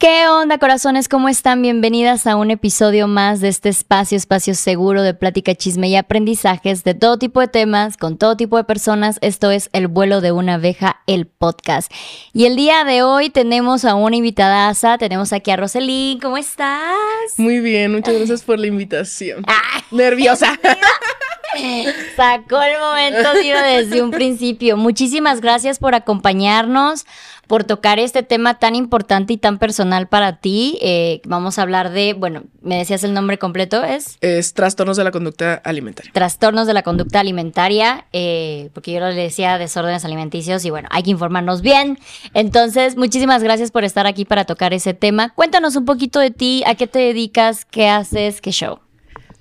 ¿Qué onda, corazones? ¿Cómo están? Bienvenidas a un episodio más de este espacio, espacio seguro de plática, chisme y aprendizajes de todo tipo de temas, con todo tipo de personas. Esto es El vuelo de una abeja, el podcast. Y el día de hoy tenemos a una invitada, asa. tenemos aquí a Roselín. ¿Cómo estás? Muy bien, muchas gracias por la invitación. Nerviosa. Sacó el momento, tío, desde un principio. Muchísimas gracias por acompañarnos por tocar este tema tan importante y tan personal para ti. Eh, vamos a hablar de, bueno, me decías el nombre completo, ¿es? Es trastornos de la conducta alimentaria. Trastornos de la conducta alimentaria, eh, porque yo le decía desórdenes alimenticios y bueno, hay que informarnos bien. Entonces, muchísimas gracias por estar aquí para tocar ese tema. Cuéntanos un poquito de ti, a qué te dedicas, qué haces, qué show.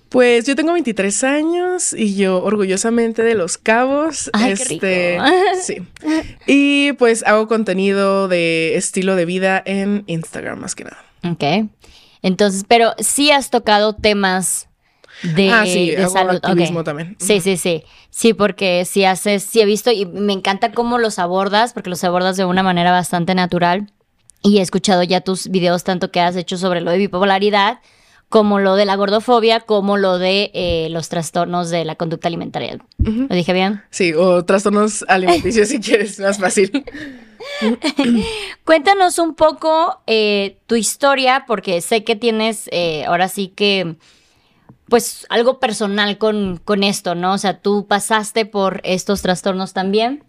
Pues yo tengo 23 años y yo orgullosamente de Los Cabos. Ay, este, qué rico. sí. Y pues hago contenido de estilo de vida en Instagram más que nada. Ok. Entonces, pero sí has tocado temas de, ah, sí, de hago salud. Activismo también. Sí, sí, sí. Sí, porque sí haces, sí he visto y me encanta cómo los abordas, porque los abordas de una manera bastante natural. Y he escuchado ya tus videos, tanto que has hecho sobre lo de bipolaridad, como lo de la gordofobia, como lo de eh, los trastornos de la conducta alimentaria. ¿Lo dije bien? Sí, o trastornos alimenticios si quieres, más fácil. Cuéntanos un poco eh, tu historia, porque sé que tienes eh, ahora sí que, pues, algo personal con, con esto, ¿no? O sea, tú pasaste por estos trastornos también.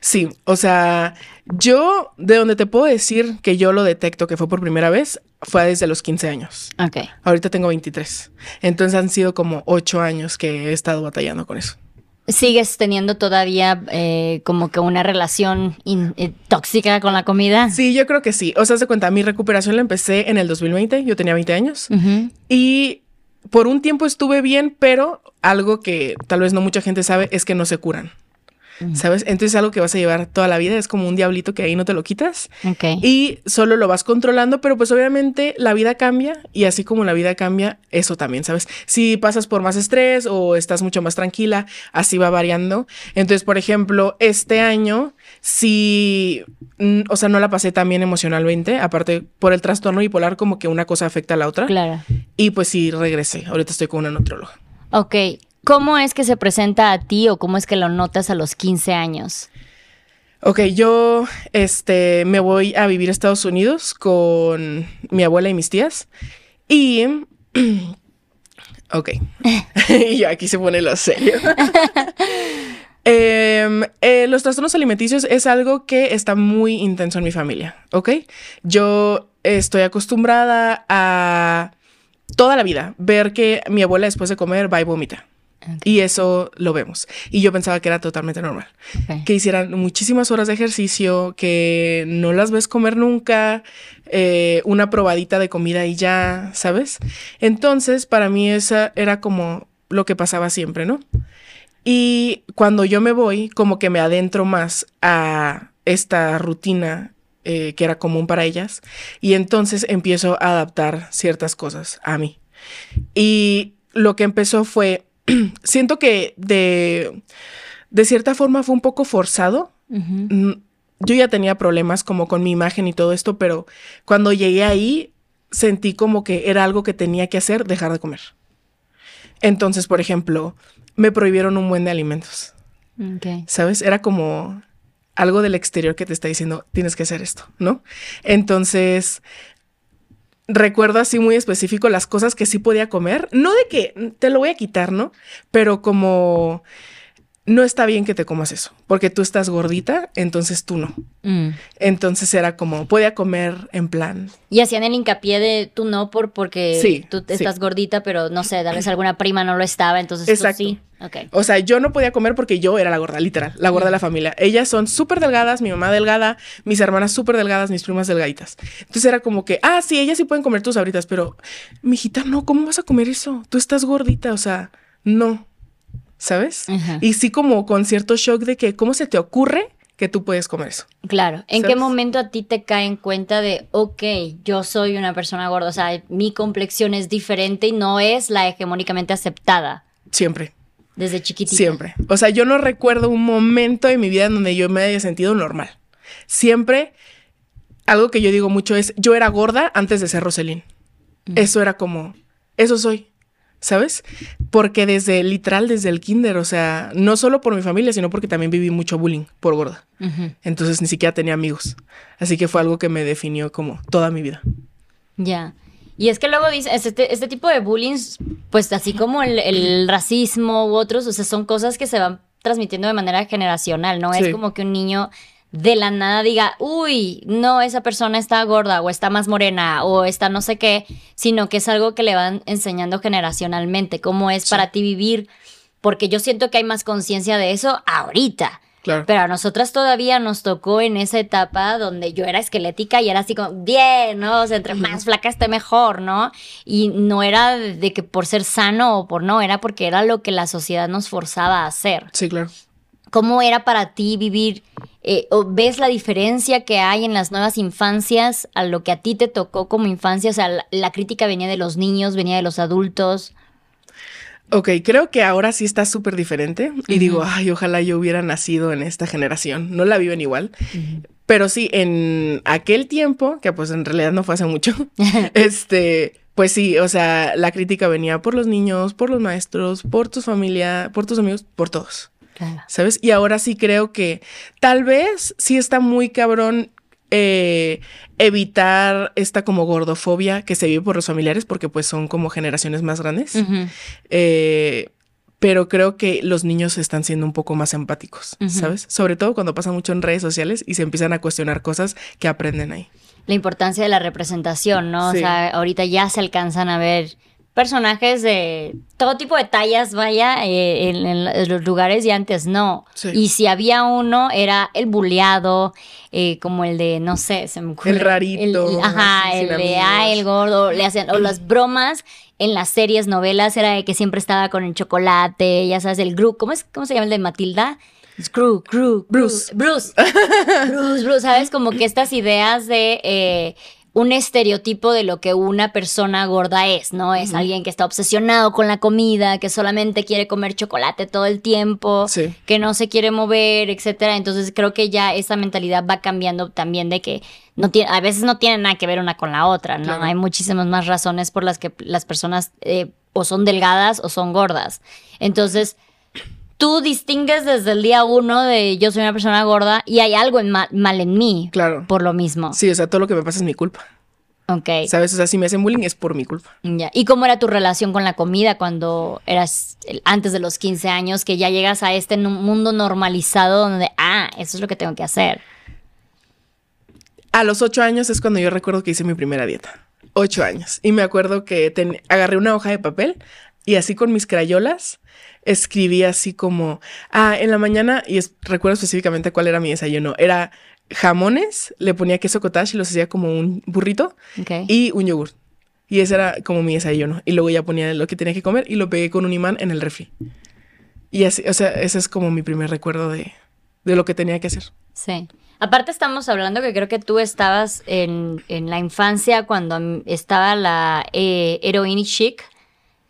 Sí, o sea, yo de donde te puedo decir que yo lo detecto que fue por primera vez fue desde los 15 años. Ok. Ahorita tengo 23. Entonces han sido como 8 años que he estado batallando con eso. ¿Sigues teniendo todavía eh, como que una relación in- eh, tóxica con la comida? Sí, yo creo que sí. O sea, se cuenta, mi recuperación la empecé en el 2020, yo tenía 20 años. Ujú. Y por un tiempo estuve bien, pero algo que tal vez no mucha gente sabe es que no se curan. ¿Sabes? Entonces algo que vas a llevar toda la vida es como un diablito que ahí no te lo quitas Ok. y solo lo vas controlando, pero pues obviamente la vida cambia y así como la vida cambia, eso también, ¿sabes? Si pasas por más estrés o estás mucho más tranquila, así va variando. Entonces, por ejemplo, este año, sí, mm, o sea, no la pasé tan bien emocionalmente, aparte por el trastorno bipolar, como que una cosa afecta a la otra. Claro. Y pues sí, regresé. Ahorita estoy con una nutrióloga. Ok. ¿Cómo es que se presenta a ti o cómo es que lo notas a los 15 años? Ok, yo este, me voy a vivir a Estados Unidos con mi abuela y mis tías. Y. ok. y yo aquí se pone lo serio. Em, eh, los trastornos alimenticios es algo que está muy intenso en mi familia, ¿ok? Yo estoy acostumbrada a toda la vida ver que mi abuela después de comer va y vomita. Y eso lo vemos. Y yo pensaba que era totalmente normal que hicieran muchísimas horas de ejercicio, que no las ves comer nunca, eh, una probadita de comida y ya, ¿sabes? Entonces, para mí esa era como lo que pasaba siempre, ¿no? Y cuando yo me voy, como que me adentro más a esta rutina eh, que era común para ellas, y entonces empiezo a adaptar ciertas cosas a mí. Y lo que empezó fue, siento que de, de cierta forma fue un poco forzado. Mm, Yo ya tenía problemas como con mi imagen y todo esto, pero cuando llegué ahí sentí como que era algo que tenía que hacer, dejar de comer. Entonces, por ejemplo, me prohibieron un buen de alimentos. ¿sabes? Era como algo del exterior que te está diciendo, tienes que hacer esto, ¿no? Entonces, recuerdo así muy específico las cosas que sí podía comer, no de que te lo voy a quitar, ¿no? Pero como no está bien que te comas eso, porque tú estás gordita, entonces tú no. Mm. Entonces era como, podía comer en plan. Y hacían el hincapié de tú no por porque Sí, tú sí. estás gordita, pero no sé, tal vez alguna prima no lo estaba, entonces Exacto. tú sí. Ok. O sea, yo no podía comer porque yo era la gorda, literal, la gorda de la familia. Ellas son súper delgadas, mi mamá delgada, mis hermanas súper delgadas, mis primas delgaditas. Entonces era como que, ah, sí, ellas sí pueden comer tus sabritas, pero, mijita, no, ¿cómo vas a comer eso? Tú estás gordita, o sea, no. ¿Sabes? Ajá. Y sí como con cierto shock de que, ¿cómo se te ocurre que tú puedes comer eso? Claro. ¿En qué momento a ti te cae en cuenta de, ok, yo soy una persona gorda, o sea, mi complexión es diferente y no es la hegemónicamente aceptada Siempre. desde chiquitita? Siempre. O sea, yo no recuerdo un momento en mi vida en donde yo me haya sentido normal. Siempre algo que yo digo mucho es, yo era gorda antes de ser Roselín. Eso era como, eso soy, ¿sabes? Porque desde, literal, desde el kinder, o sea, no solo por mi familia, sino porque también viví mucho bullying por gorda. Entonces ni siquiera tenía amigos. Así que fue algo que me definió como toda mi vida. Ya. Y es que luego dice, este, este tipo de bullying, pues así como el, racismo u otros, o sea, son cosas que se van transmitiendo de manera generacional, ¿no? Es como que un niño de la nada diga, uy, no, esa persona está gorda o está más morena o está no sé qué, sino que es algo que le van enseñando generacionalmente, cómo es para ti vivir, porque yo siento que hay más conciencia de eso ahorita. Pero a nosotras todavía nos tocó en esa etapa donde yo era esquelética y era así como, bien, ¿no? O sea, entre más flaca esté mejor, ¿no? Y no era de que por ser sano o por no, era porque era lo que la sociedad nos forzaba a hacer. Sí, claro. ¿Cómo era para ti vivir? Eh, o ¿Ves la diferencia que hay en las nuevas infancias a lo que a ti te tocó como infancia? O sea, la crítica venía de los niños, venía de los adultos. Ok, creo que ahora sí está súper diferente y digo, ay, ojalá yo hubiera nacido en esta generación. No la viven igual. Pero sí, en aquel tiempo, que pues en realidad no fue hace mucho, este, pues sí, o sea, la crítica venía por los niños, por los maestros, por tu familia, por tus amigos, por todos. ¿Sabes? Y ahora sí creo que tal vez sí está muy cabrón eh, evitar esta como gordofobia que se vive por los familiares, porque pues son como generaciones más grandes. Eh, pero creo que los niños están siendo un poco más empáticos, ¿sabes? Sobre todo cuando pasa mucho en redes sociales y se empiezan a cuestionar cosas que aprenden ahí. La importancia de la representación, ¿no? O sea, ahorita ya se alcanzan a ver personajes de todo tipo de tallas, vaya, eh, en, los lugares y antes no. Y si había uno, era el buleado, eh, como el de, no sé, se me ocurre. El rarito. ajá, el de, ah, el gordo, le hacían, o las bromas en las series, novelas, era de que siempre estaba con el chocolate, ya sabes, el Gru, ¿cómo, es, cómo se llama el de Matilda? Screw, Gru, Bruce. Bruce. Bruce, Bruce, ¿sabes? Como que estas ideas de... Eh, un estereotipo de lo que una persona gorda es, ¿no? Es alguien que está obsesionado con la comida, que solamente quiere comer chocolate todo el tiempo, que no se quiere mover, etcétera. Entonces creo que ya esa mentalidad va cambiando también de que no tiene, a veces no tiene nada que ver una con la otra, ¿no? Hay muchísimas más razones por las que las personas eh, o son delgadas o son gordas. Entonces, tú distingues desde el día uno de yo soy una persona gorda y hay algo mal, en mí. Claro. Por lo mismo. Sí, o sea, todo lo que me pasa es mi culpa. Ok. ¿Sabes? O sea, si me hacen bullying es por mi culpa. Ya. ¿Y cómo era tu relación con la comida cuando eras antes de los 15 años, que ya llegas a este mundo normalizado donde, ah, eso es lo que tengo que hacer? A los 8 años es cuando yo recuerdo que hice mi primera dieta. 8 años. Y me acuerdo que agarré una hoja de papel y así con mis crayolas escribí así como, ah, en la mañana, y recuerdo específicamente cuál era mi desayuno, era jamones, le ponía queso cottage y los hacía como un burrito y un yogur. Y ese era como mi desayuno. Y luego ya ponía lo que tenía que comer y lo pegué con un imán en el refri. Y así, o sea, ese es como mi primer recuerdo de, de lo que tenía que hacer. Sí. Aparte estamos hablando que creo que tú estabas en, en la infancia cuando estaba la eh, heroína chic.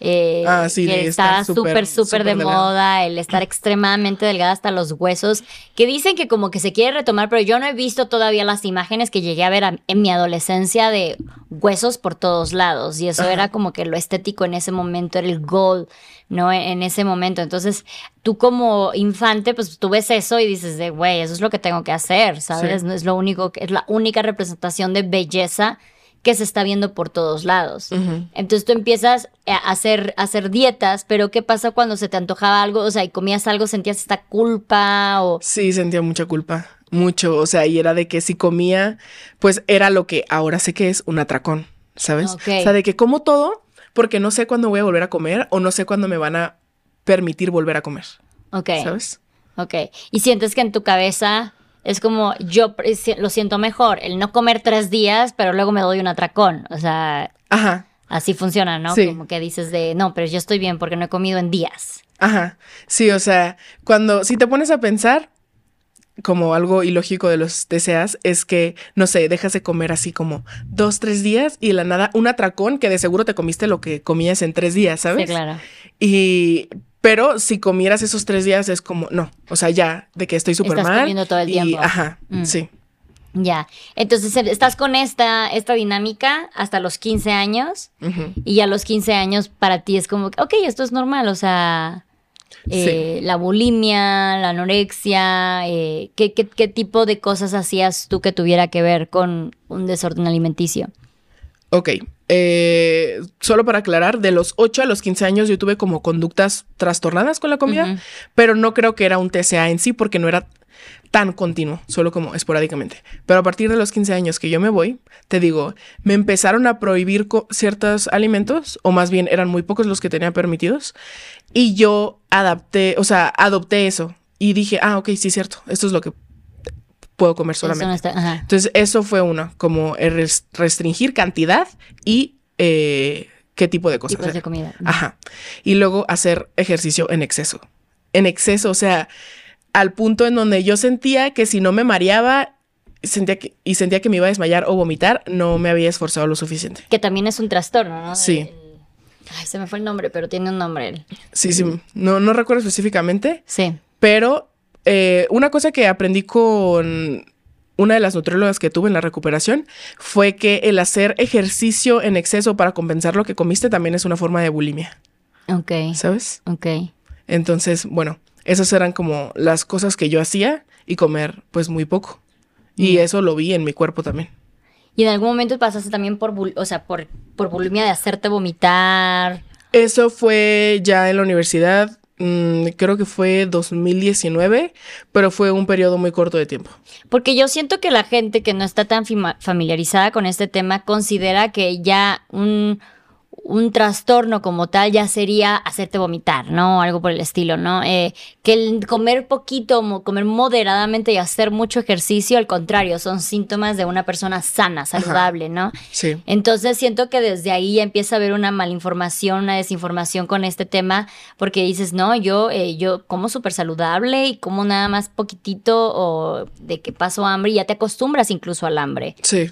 Eh, ah, sí, que está súper, súper de moda, el estar extremadamente delgada hasta los huesos, que dicen que como que se quiere retomar, pero yo no he visto todavía las imágenes que llegué a ver en mi adolescencia de huesos por todos lados, y eso era como que lo estético en ese momento, era el goal, ¿no? En, ese momento. Entonces, tú como infante, pues tú ves eso y dices de, güey, eso es lo que tengo que hacer, ¿sabes? No es lo único, es la única representación de belleza que se está viendo por todos lados. Entonces tú empiezas a hacer, hacer dietas, pero ¿qué pasa cuando se te antojaba algo? O sea, y comías algo, sentías esta culpa o... Sí, sentía mucha culpa, mucho. O sea, y era de que si comía, pues era lo que ahora sé que es un atracón, ¿sabes? O sea, de que como todo porque no sé cuándo voy a volver a comer o no sé cuándo me van a permitir volver a comer. Ok. ¿Sabes? Ok. Y sientes que en tu cabeza es como yo lo siento mejor, el no comer tres días, pero luego me doy un atracón. O sea, Ajá. así funciona, ¿no? Como que dices de, no, pero yo estoy bien porque no he comido en días. Ajá. Sí, o sea, cuando, si te pones a pensar, como algo ilógico de los deseas, es que, no sé, dejas de comer así como dos, tres días y de la nada un atracón que de seguro te comiste lo que comías en tres días, ¿sabes? Sí, claro. Y pero si comieras esos tres días es como, no, o sea, ya, de que estoy súper mal. comiendo todo el tiempo. ajá, mm. sí. Ya. Entonces eh, estás con esta, esta dinámica hasta los 15 años. Y a los 15 años para ti es como, ok, esto es normal. O sea, eh, la bulimia, la anorexia. Eh, ¿qué, qué, tipo de cosas hacías tú que tuviera que ver con un desorden alimenticio? Ok. solo para aclarar, de los 8 a los 15 años yo tuve como conductas trastornadas con la comida, pero no creo que era un TCA en sí porque no era tan continuo, solo como esporádicamente. Pero a partir de los 15 años que yo me voy, te digo, me empezaron a prohibir ciertos alimentos, o más bien eran muy pocos los que tenía permitidos, y yo adapté, o sea, adopté eso y dije, ah, ok, sí, cierto, esto es lo que puedo comer solamente. Entonces, eso fue uno, como restringir cantidad y eh, qué tipo de cosas. Tipos de comida. Ajá. Y luego hacer ejercicio en exceso. En exceso, o sea, al punto en donde yo sentía que si no me mareaba sentía que, y sentía que me iba a desmayar o vomitar, no me había esforzado lo suficiente. Que también es un trastorno, ¿no? Sí. Ay, se me fue el nombre, pero tiene un nombre. Sí, sí. No, no recuerdo específicamente. Sí. Pero eh, una cosa que aprendí con una de las nutriólogas que tuve en la recuperación fue que el hacer ejercicio en exceso para compensar lo que comiste también es una forma de bulimia. Ok. ¿Sabes? Ok. Entonces, bueno, esas eran como las cosas que yo hacía y comer pues muy poco. Y eso lo vi en mi cuerpo también. ¿Y en algún momento pasaste también por, o sea, por, por bulimia de hacerte vomitar? Eso fue ya en la universidad, mm, creo que fue 2019, pero fue un periodo muy corto de tiempo. Porque yo siento que la gente que no está tan familiarizada con este tema considera que ya un, un trastorno como tal ya sería hacerte vomitar, ¿no? Algo por el estilo, ¿no? Eh, que el comer poquito, comer moderadamente y hacer mucho ejercicio, al contrario, son síntomas de una persona sana, saludable, ¿no? Sí. Entonces siento que desde ahí empieza a haber una malinformación, una desinformación con este tema, porque dices, no, yo, eh, yo como súper saludable y como nada más poquitito o de que paso hambre y ya te acostumbras incluso al hambre. Sí.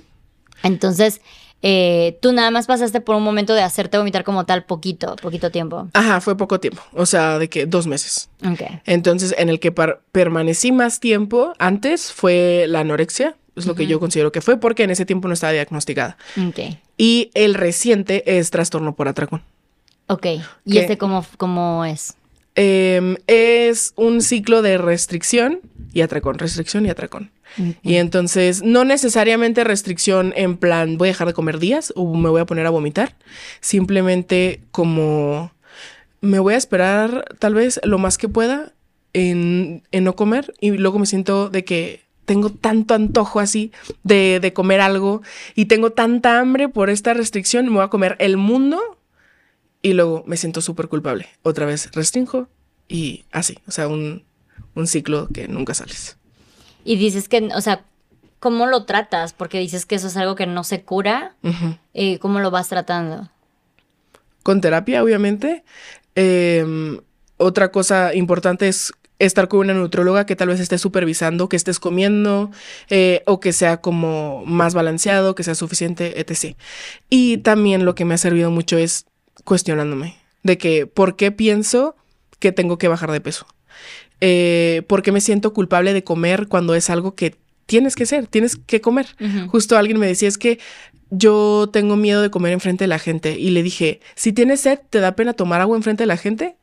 Entonces, eh, tú nada más pasaste por un momento de hacerte vomitar como tal poquito, poquito tiempo. Ajá, fue poco tiempo, o sea, de que dos meses. Ok. Entonces, en el que permanecí más tiempo antes fue la anorexia, es lo que yo considero que fue, porque en ese tiempo no estaba diagnosticada. Ok. Y el reciente es trastorno por atracón. Ok. ¿Y este cómo, cómo es? Em, es un ciclo de restricción y atracón, restricción y atracón. Y entonces, no necesariamente restricción en plan, voy a dejar de comer días o me voy a poner a vomitar. Simplemente como me voy a esperar tal vez lo más que pueda en, no comer y luego me siento de que tengo tanto antojo así de, de comer algo y tengo tanta hambre por esta restricción, me voy a comer el mundo y luego me siento súper culpable. Otra vez restringo y así, o sea, un, un ciclo que nunca sales. Y dices que, o sea, ¿cómo lo tratas? Porque dices que eso es algo que no se cura. Eh, ¿Cómo lo vas tratando? Con terapia, obviamente. Em, otra cosa importante es estar con una nutróloga que tal vez esté supervisando que estés comiendo eh, o que sea como más balanceado, que sea suficiente, etc. Y también lo que me ha servido mucho es cuestionándome de que por qué pienso que tengo que bajar de peso. Eh, ¿Por qué me siento culpable de comer cuando es algo que tienes que ser, tienes que comer? Justo alguien me decía, es que yo tengo miedo de comer enfrente de la gente. Y le dije, si tienes sed, ¿te da pena tomar agua enfrente de la gente?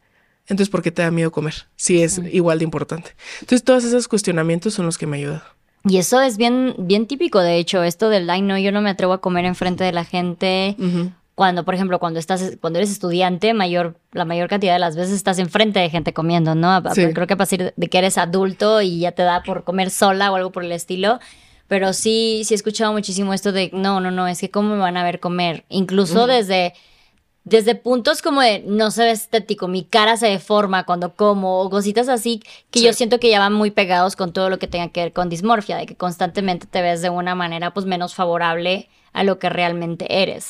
Entonces, ¿por qué te da miedo comer? Si es igual de importante. Entonces, todos esos cuestionamientos son los que me ayudan. Y eso es bien, bien típico, de hecho, esto del, ay, no, yo no me atrevo a comer enfrente de la gente cuando, por ejemplo, cuando estás, cuando eres estudiante, mayor, la mayor cantidad de las veces estás enfrente de gente comiendo, ¿no? Creo que a partir de que eres adulto y ya te da por comer sola o algo por el estilo. Pero sí, sí he escuchado muchísimo esto de, no, no, no, es que cómo me van a ver comer. Incluso desde, desde puntos como de, no se ve estético, mi cara se deforma cuando como, o cositas así, que yo siento que ya van muy pegados con todo lo que tenga que ver con dismorfia, de que constantemente te ves de una manera pues menos favorable a lo que realmente eres.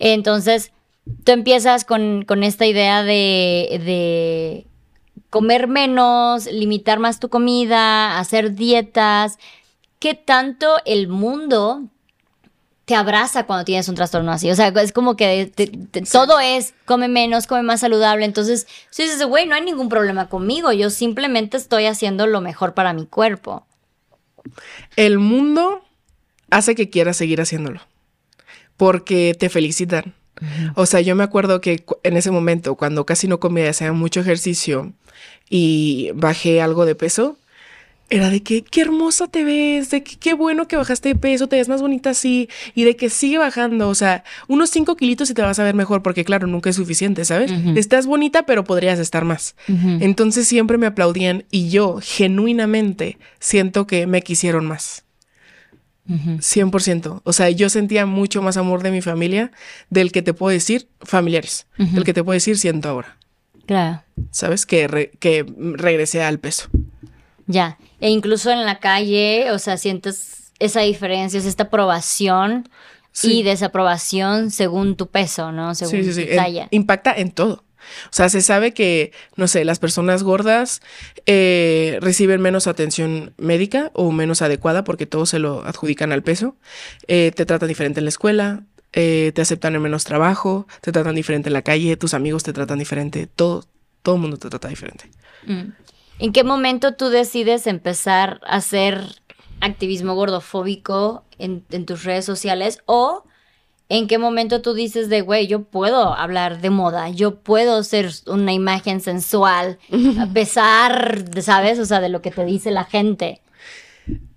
Entonces, tú empiezas con, con esta idea de, de comer menos, limitar más tu comida, hacer dietas. ¿Qué tanto el mundo te abraza cuando tienes un trastorno así? O sea, es como que te- te- todo es come menos, come más saludable. Entonces, si dices, güey, no hay ningún problema conmigo. Yo simplemente estoy haciendo lo mejor para mi cuerpo. El mundo hace que quieras seguir haciéndolo. Porque te felicitan. O sea, yo me acuerdo que en ese momento, cuando casi no comía, hacía mucho ejercicio y bajé algo de peso, era de que qué hermosa te ves, de que qué bueno que bajaste de peso, te ves más bonita así, y de que sigue bajando, o sea, unos 5 kilitos y te vas a ver mejor, porque claro, nunca es suficiente, ¿sabes? Estás bonita, pero podrías estar más. Entonces siempre me aplaudían y yo genuinamente siento que me quisieron más. 100%. O sea, yo sentía mucho más amor de mi familia del que te puedo decir familiares, del que te puedo decir siento ahora. Claro. ¿Sabes? Que, re- que regresé al peso. Ya. E incluso en la calle, o sea, sientes esa diferencia, es esta aprobación Sí. y desaprobación según tu peso, ¿no? Según Sí, sí, sí. tu En- talla. impacta en todo. O sea, se sabe que, no sé, las personas gordas eh, reciben menos atención médica o menos adecuada porque todo se lo adjudican al peso. Eh, te tratan diferente en la escuela, eh, te aceptan en menos trabajo, te tratan diferente en la calle, tus amigos te tratan diferente, todo, todo el mundo te trata diferente. Mm. ¿En qué momento tú decides empezar a hacer activismo gordofóbico en, en tus redes sociales? ¿O en qué momento tú dices de, güey, yo puedo hablar de moda, yo puedo ser una imagen sensual, a pesar, de, ¿sabes? O sea, de lo que te dice la gente.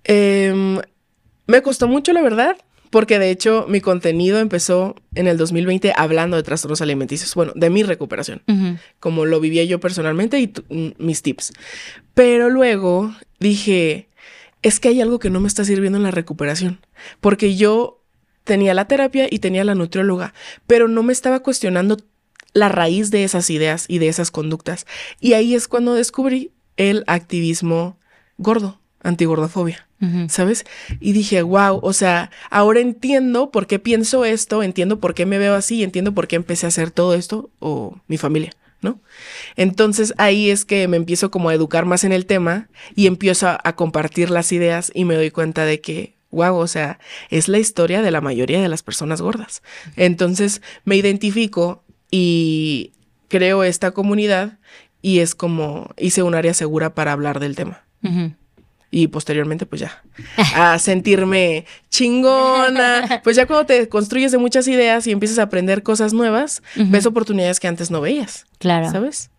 Em, me costó mucho, la verdad, porque de hecho mi contenido empezó en el 2020 hablando de trastornos alimenticios, bueno, de mi recuperación. como lo vivía yo personalmente y mm, mis tips. Pero luego dije, es que hay algo que no me está sirviendo en la recuperación, porque yo tenía la terapia y tenía la nutrióloga, pero no me estaba cuestionando la raíz de esas ideas y de esas conductas. Y ahí es cuando descubrí el activismo gordo, antigordofobia. ¿Sabes? Y dije, wow, o sea, ahora entiendo por qué pienso esto, entiendo por qué me veo así, entiendo por qué empecé a hacer todo esto o mi familia, ¿no? Entonces ahí es que me empiezo como a educar más en el tema y empiezo a, a compartir las ideas y me doy cuenta de que, wow, o sea, es la historia de la mayoría de las personas gordas. Entonces me identifico y creo esta comunidad y es como hice un área segura para hablar del tema y posteriormente pues ya a sentirme chingona. Pues ya cuando te construyes de muchas ideas y empiezas a aprender cosas nuevas, ves oportunidades que antes no veías. Claro. ¿Sabes?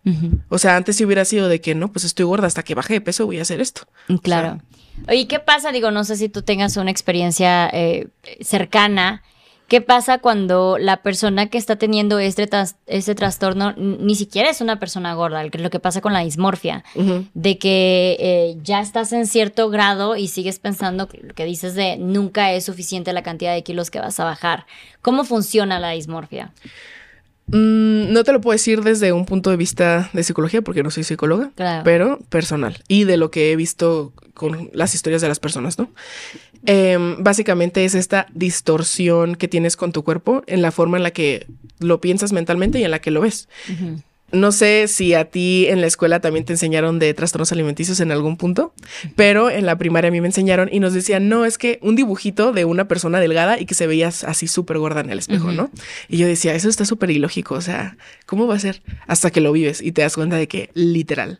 O sea, antes si hubiera sido de que no, pues estoy gorda hasta que bajé de peso, voy a hacer esto. Claro. Oye, ¿qué pasa? Digo, no sé si tú tengas una experiencia eh, cercana. ¿Qué pasa cuando la persona que está teniendo este, tras- este trastorno ni siquiera es una persona gorda? Lo que pasa con la dismorfia, de que eh, ya estás en cierto grado y sigues pensando que, lo que dices de nunca es suficiente la cantidad de kilos que vas a bajar. ¿Cómo funciona la dismorfia? Mm, no te lo puedo decir desde un punto de vista de psicología porque no soy psicóloga, Claro. pero personal y de lo que he visto con las historias de las personas, ¿no? Em, básicamente es esta distorsión que tienes con tu cuerpo en la forma en la que lo piensas mentalmente y en la que lo ves. No sé si a ti en la escuela también te enseñaron de trastornos alimenticios en algún punto, pero en la primaria a mí me enseñaron y nos decían, no, es que un dibujito de una persona delgada y que se veía así súper gorda en el espejo, ¿no? Y yo decía, eso está súper ilógico, o sea, ¿cómo va a ser? Hasta que lo vives y te das cuenta de que literal.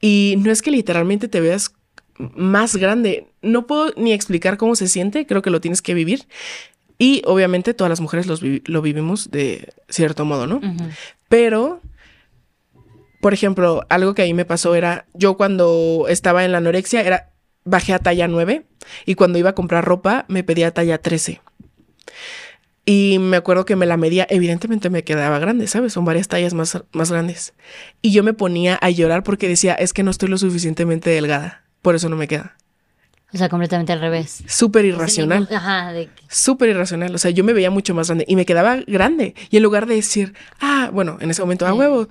Y no es que literalmente te veas más grande, no puedo ni explicar cómo se siente, creo que lo tienes que vivir. Y obviamente todas las mujeres los vi- lo vivimos de cierto modo, ¿no? Pero por ejemplo, algo que a mí me pasó era, yo cuando estaba en la anorexia, era, bajé a talla 9 y cuando iba a comprar ropa me pedía talla 13. Y me acuerdo que me la medía, evidentemente me quedaba grande, ¿sabes? Son varias tallas más, más grandes. Y yo me ponía a llorar porque decía, es que no estoy lo suficientemente delgada, por eso no me queda. O sea, completamente al revés. Súper irracional. Ajá, de Súper irracional. O sea, yo me veía mucho más grande y me quedaba grande. Y en lugar de decir, ah, bueno, en ese momento, a huevo,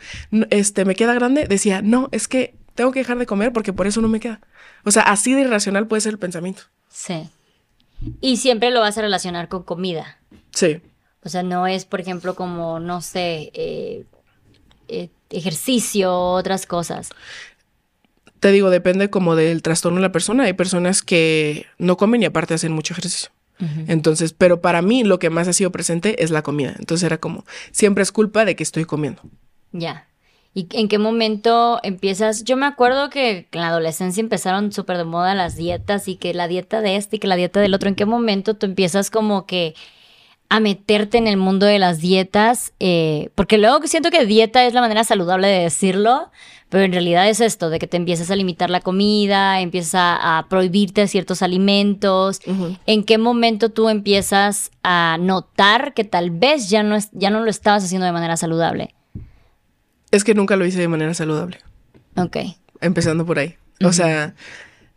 este, me queda grande, decía, no, es que tengo que dejar de comer porque por eso no me queda. O sea, así de irracional puede ser el pensamiento. Sí. Y siempre lo vas a relacionar con comida. Sí. O sea, no es, por ejemplo, como, no sé, eh, eh, ejercicio, otras cosas. Te digo, depende como del trastorno de la persona. Hay personas que no comen y aparte hacen mucho ejercicio. Entonces, pero para mí lo que más ha sido presente es la comida. Entonces era como, siempre es culpa de que estoy comiendo. Ya. ¿Y en qué momento empiezas? Yo me acuerdo que en la adolescencia empezaron súper de moda las dietas y que la dieta de este y que la dieta del otro. ¿En qué momento tú empiezas como que a meterte en el mundo de las dietas? Eh, porque luego siento que dieta es la manera saludable de decirlo, pero en realidad es esto, de que te empiezas a limitar la comida, empiezas a, a prohibirte ciertos alimentos. ¿En qué momento tú empiezas a notar que tal vez ya no, es, ya no lo estabas haciendo de manera saludable? Es que nunca lo hice de manera saludable. Ok. Empezando por ahí. O sea,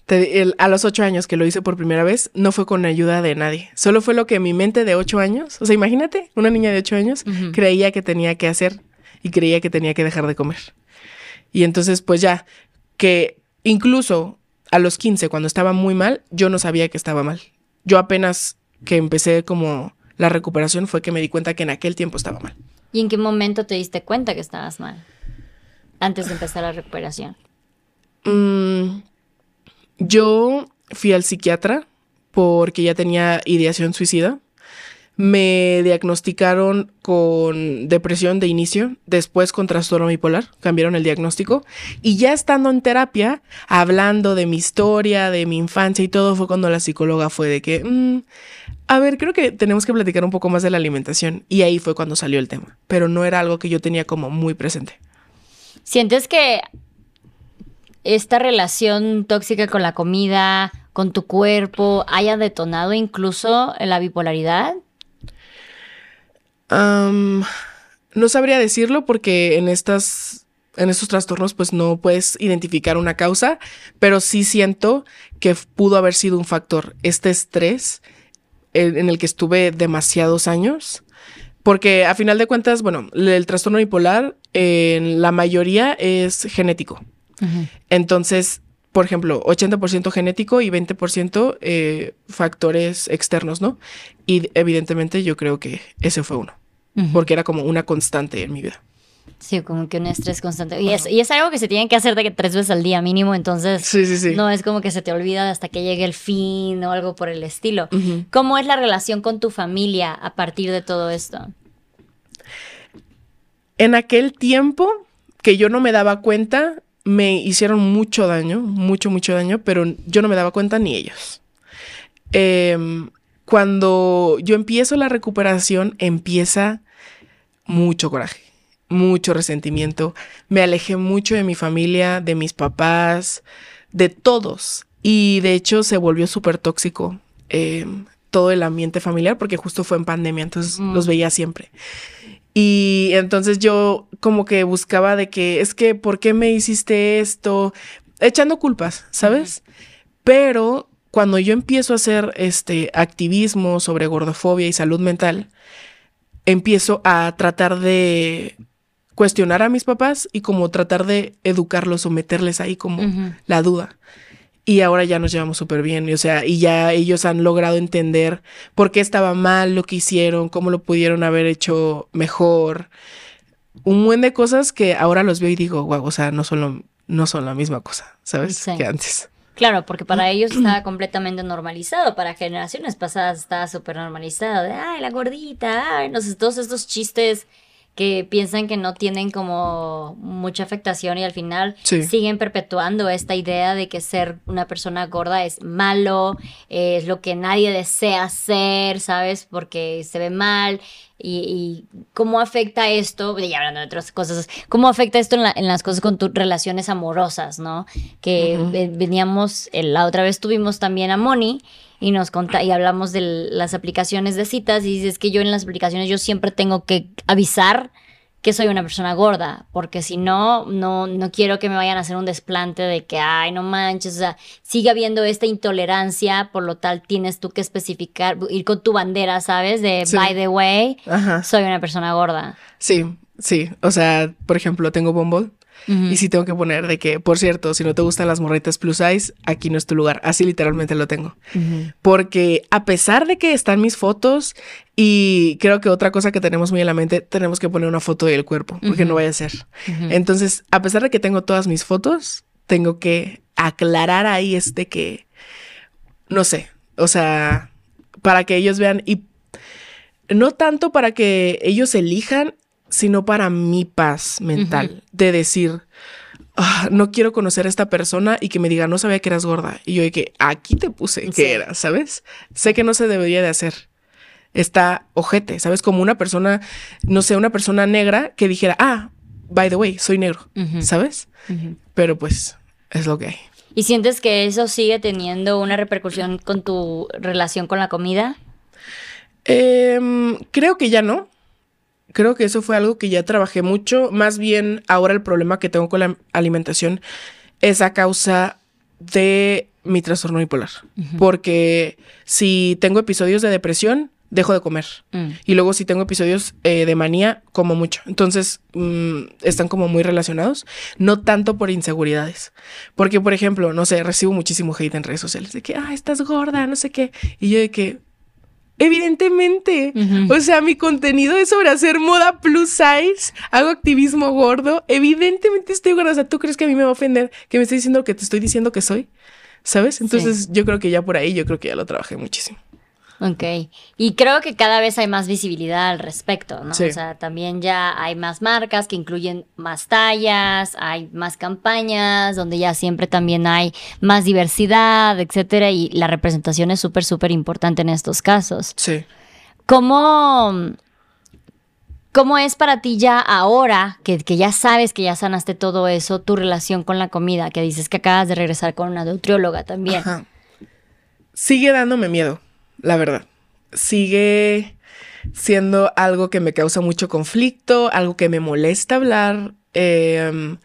te- el- a los ocho años que lo hice por primera vez, no fue con ayuda de nadie. Solo fue lo que mi mente de ocho años, o sea, imagínate, una niña de ocho años, creía que tenía que hacer y creía que tenía que dejar de comer. Y entonces, pues ya, que incluso a los 15, cuando estaba muy mal, yo no sabía que estaba mal. Yo apenas que empecé como la recuperación fue que me di cuenta que en aquel tiempo estaba mal. ¿Y en qué momento te diste cuenta que estabas mal? Antes de empezar la recuperación. Mm, yo fui al psiquiatra porque ya tenía ideación suicida. Me diagnosticaron con depresión de inicio, después con trastorno bipolar, cambiaron el diagnóstico. Y ya estando en terapia, hablando de mi historia, de mi infancia y todo, fue cuando la psicóloga fue de que, mm, a ver, creo que tenemos que platicar un poco más de la alimentación. Y ahí fue cuando salió el tema. Pero no era algo que yo tenía como muy presente. ¿Sientes que esta relación tóxica con la comida, con tu cuerpo, haya detonado incluso la bipolaridad? No sabría decirlo porque en estas en estos trastornos pues no puedes identificar una causa, pero sí siento que pudo haber sido un factor este estrés en, en el que estuve demasiados años, porque a final de cuentas, bueno, el trastorno bipolar en la mayoría es genético. Entonces, por ejemplo, 80% genético y 20% eh, factores externos, ¿no? Y evidentemente yo creo que ese fue uno, porque era como una constante en mi vida. Sí, como que un estrés constante. Y es, y es algo que se tiene que hacer de que tres veces al día mínimo, entonces Sí, sí, sí. no es como que se te olvida hasta que llegue el fin o algo por el estilo. ¿Cómo es la relación con tu familia a partir de todo esto? En aquel tiempo que yo no me daba cuenta, me hicieron mucho daño, mucho, mucho daño, pero yo no me daba cuenta ni ellos. Em, cuando yo empiezo la recuperación, empieza mucho coraje, mucho resentimiento. Me alejé mucho de mi familia, de mis papás, de todos. Y de hecho se volvió súper tóxico em, todo el ambiente familiar porque justo fue en pandemia, entonces los veía siempre. Y entonces yo como que buscaba de que es que, ¿por qué me hiciste esto? Echando culpas, ¿sabes? Pero cuando yo empiezo a hacer este activismo sobre gordofobia y salud mental, empiezo a tratar de cuestionar a mis papás y como tratar de educarlos o meterles ahí como la duda. Y ahora ya nos llevamos súper bien, y, o sea, y ya ellos han logrado entender por qué estaba mal lo que hicieron, cómo lo pudieron haber hecho mejor. Un buen de cosas que ahora los veo y digo, wow, o sea, no son, lo- no son la misma cosa, ¿sabes? Sí. Que antes. Claro, porque para ellos estaba completamente normalizado, para generaciones pasadas estaba súper normalizado, de, ay, la gordita, ay, no sé, todos estos chistes que piensan que no tienen como mucha afectación y al final Sí. siguen perpetuando esta idea de que ser una persona gorda es malo, es lo que nadie desea ser, ¿sabes? Porque se ve mal. Y, y cómo afecta esto, ya hablando de otras cosas, cómo afecta esto en, la- en las cosas con tus relaciones amorosas, ¿no? Que veníamos, eh, la otra vez tuvimos también a Moni y nos conta y hablamos de las aplicaciones de citas y dices que yo en las aplicaciones yo siempre tengo que avisar que soy una persona gorda, porque si no, no, no quiero que me vayan a hacer un desplante de que, ay, no manches, o sea, sigue habiendo esta intolerancia, por lo tal tienes tú que especificar, ir con tu bandera, ¿sabes? De, Sí. by the way, Ajá. soy una persona gorda. Sí, sí. O sea, por ejemplo, tengo Bumble Y sí tengo que poner de que, por cierto, si no te gustan las morritas plus size, aquí no es tu lugar. Así literalmente lo tengo. Porque a pesar de que están mis fotos y creo que otra cosa que tenemos muy en la mente, tenemos que poner una foto del cuerpo, porque no vaya a ser. Entonces, a pesar de que tengo todas mis fotos, tengo que aclarar ahí este que, no sé, o sea, para que ellos vean y no tanto para que ellos elijan, sino para mi paz mental, de decir, "Ah, no quiero conocer a esta persona y que me diga, no sabía que eras gorda. Y yo de que aquí te puse que Sí. era, ¿sabes? Sé que no se debería de hacer. Está ojete, ¿sabes? Como una persona, no sé, una persona negra que dijera, ah, by the way, soy negro, ¿sabes? Pero pues es lo que hay. ¿Y sientes que eso sigue teniendo una repercusión con tu relación con la comida? Em, creo que ya no. Creo que eso fue algo que ya trabajé mucho. Más bien ahora el problema que tengo con la alimentación es a causa de mi trastorno bipolar. Porque si tengo episodios de depresión, dejo de comer. Mm. Y luego si tengo episodios eh, de manía, como mucho. Entonces, mm, están como muy relacionados. No tanto por inseguridades. Porque, por ejemplo, no sé, recibo muchísimo hate en redes sociales de que, ah, estás gorda, no sé qué. Y yo de que, Evidentemente. O sea, mi contenido es sobre hacer moda plus size. Hago activismo gordo. Evidentemente estoy gorda. O sea, ¿tú crees que a mí me va a ofender que me esté diciendo que te estoy diciendo que soy? ¿Sabes? Entonces yo creo que ya por ahí, yo creo que ya lo trabajé muchísimo. Ok. Y creo que cada vez hay más visibilidad al respecto, ¿no? Sí. O sea, también ya hay más marcas que incluyen más tallas, hay más campañas, donde ya siempre también hay más diversidad, etcétera, y la representación es súper, súper importante en estos casos. Sí. ¿Cómo, ¿Cómo es para ti ya ahora que, que ya sabes que ya sanaste todo eso, tu relación con la comida? Que dices que acabas de regresar con una nutrióloga también. Ajá. Sigue dándome miedo, la verdad. Sigue siendo algo que me causa mucho conflicto, algo que me molesta hablar. Eh,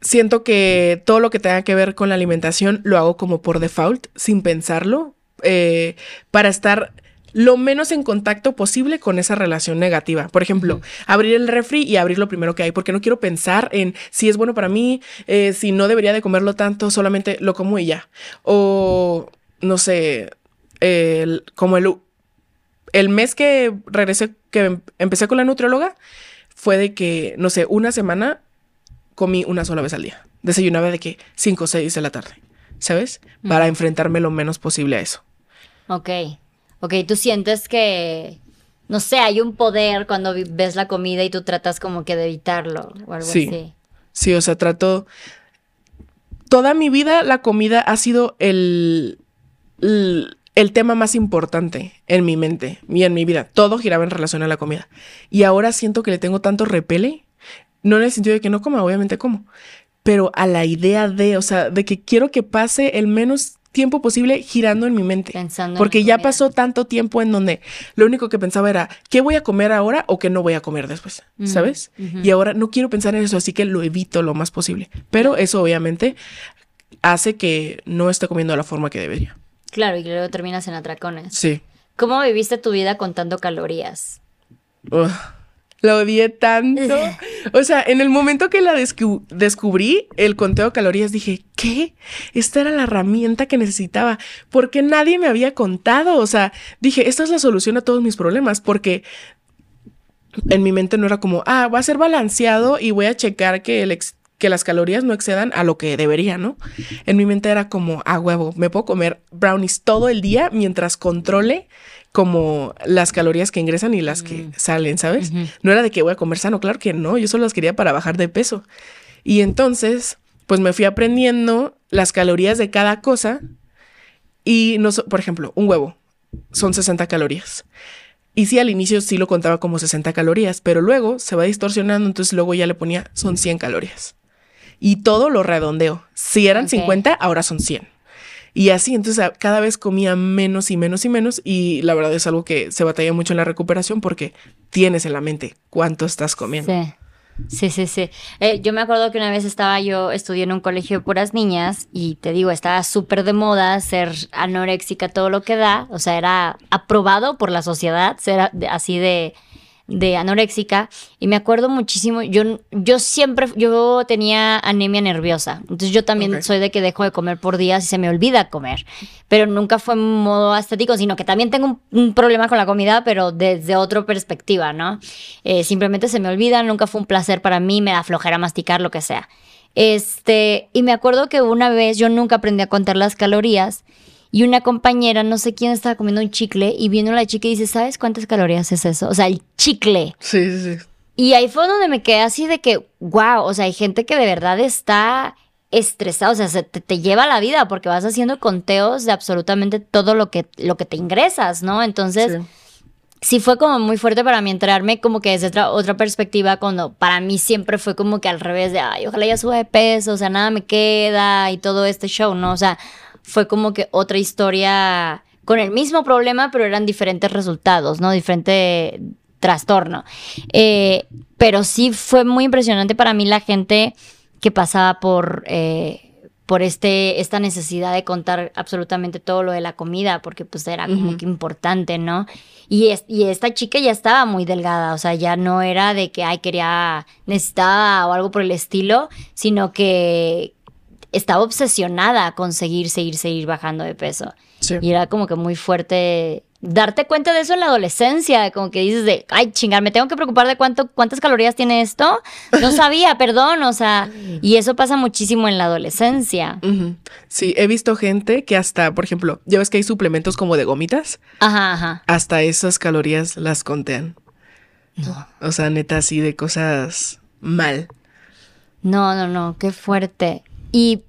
siento que todo lo que tenga que ver con la alimentación lo hago como por default, sin pensarlo, eh, para estar lo menos en contacto posible con esa relación negativa. Por ejemplo, abrir el refri y abrir lo primero que hay, porque no quiero pensar en si es bueno para mí, eh, si no debería de comerlo tanto, solamente lo como y ya. O, no sé, el- como el, el mes que regresé, que em- empecé con la nutrióloga, fue de que, no sé, una semana comí una sola vez al día. Desayunaba de que 5 o 6 de la tarde, ¿sabes? Para enfrentarme lo menos posible a eso. Ok. Ok, tú sientes que, no sé, hay un poder cuando ves la comida y tú tratas como que de evitarlo o algo Sí. así. Sí, o sea, trato. Toda mi vida la comida ha sido el, el, el tema más importante en mi mente y en mi vida. Todo giraba en relación a la comida. Y ahora siento que le tengo tanto repele, no en el sentido de que no coma, obviamente como, pero a la idea de, o sea, de que quiero que pase el menos tiempo posible girando en mi mente. Pensando en Porque ya comida. pasó tanto tiempo en donde lo único que pensaba era, ¿qué voy a comer ahora o qué no voy a comer después? ¿Sabes? Y ahora no quiero pensar en eso, así que lo evito lo más posible. Pero eso obviamente hace que no esté comiendo de la forma que debería. Claro, y luego terminas en atracones. Sí. ¿Cómo viviste tu vida contando calorías? La odié tanto. O sea, en el momento que la descu- descubrí, el conteo de calorías, dije, ¿qué? Esta era la herramienta que necesitaba. Porque nadie me había contado. O sea, dije, esta es la solución a todos mis problemas. Porque en mi mente no era como, ah, va a ser balanceado y voy a checar que, el ex- que las calorías no excedan a lo que debería, ¿no? En mi mente era como, ah, huevo, me puedo comer brownies todo el día mientras controle como las calorías que ingresan y las que salen, ¿sabes? No era de que voy a comer sano, claro que no, yo solo las quería para bajar de peso. Y entonces, pues me fui aprendiendo las calorías de cada cosa y, no, so- por ejemplo, un huevo son 60 calorías. Y sí, al inicio sí lo contaba como 60 calorías, pero luego se va distorsionando, entonces luego ya le ponía son 100 calorías. Y todo lo redondeo. Si eran Ok. 50, ahora son 100. Y así, entonces cada vez comía menos y menos y menos y la verdad es algo que se batalla mucho en la recuperación porque tienes en la mente cuánto estás comiendo. Sí. Sí, sí, sí. Eh, yo me acuerdo que una vez estaba yo, estudié en un colegio de puras niñas y te digo, estaba súper de moda ser anoréxica todo lo que da. O sea, era aprobado por la sociedad ser así de, de anoréxica y me acuerdo muchísimo, yo, yo siempre, yo tenía anemia nerviosa, entonces yo también soy de que dejo de comer por días y se me olvida comer, pero nunca fue en modo estético, sino que también tengo un, un problema con la comida, pero desde otra perspectiva, ¿no? Eh, simplemente se me olvida, nunca fue un placer para mí, me da flojera masticar, lo que sea. Este, y me acuerdo que una vez yo nunca aprendí a contar las calorías y una compañera, no sé quién estaba comiendo un chicle y vino la chica y dice, ¿sabes cuántas calorías es eso? O sea, el chicle. Sí, sí, sí. Y ahí fue donde me quedé así de que, wow, o sea, hay gente que de verdad está estresada, o sea, se te, te lleva la vida porque vas haciendo conteos de absolutamente todo lo que, lo que te ingresas, ¿no? Entonces, Sí. sí fue como muy fuerte para mí enterarme como que desde otra, otra perspectiva cuando para mí siempre fue como que al revés de, ay, ojalá ya suba de peso, o sea, nada me queda y todo este show, ¿no? O sea, fue como que otra historia con el mismo problema, pero eran diferentes resultados, ¿no? Diferente trastorno. Eh, pero sí fue muy impresionante para mí la gente que pasaba por... eh, por este, esta necesidad de contar absolutamente todo lo de la comida, porque pues era como que importante, ¿no? Y, es- y esta chica ya estaba muy delgada, o sea, ya no era de que, ay, quería, necesitaba o algo por el estilo, sino que estaba obsesionada con seguir, seguir, seguir bajando de peso. Sí. Y era como que muy fuerte darte cuenta de eso en la adolescencia, como que dices de, ay, chingar, me tengo que preocupar de cuánto, cuántas calorías tiene esto. No sabía, perdón, o sea, y eso pasa muchísimo en la adolescencia. Sí, he visto gente que hasta, por ejemplo, ya ves que hay suplementos como de gomitas, Ajá, ajá. hasta esas calorías las contean. No. O sea, neta, así de cosas mal. No, no, no, qué fuerte. Y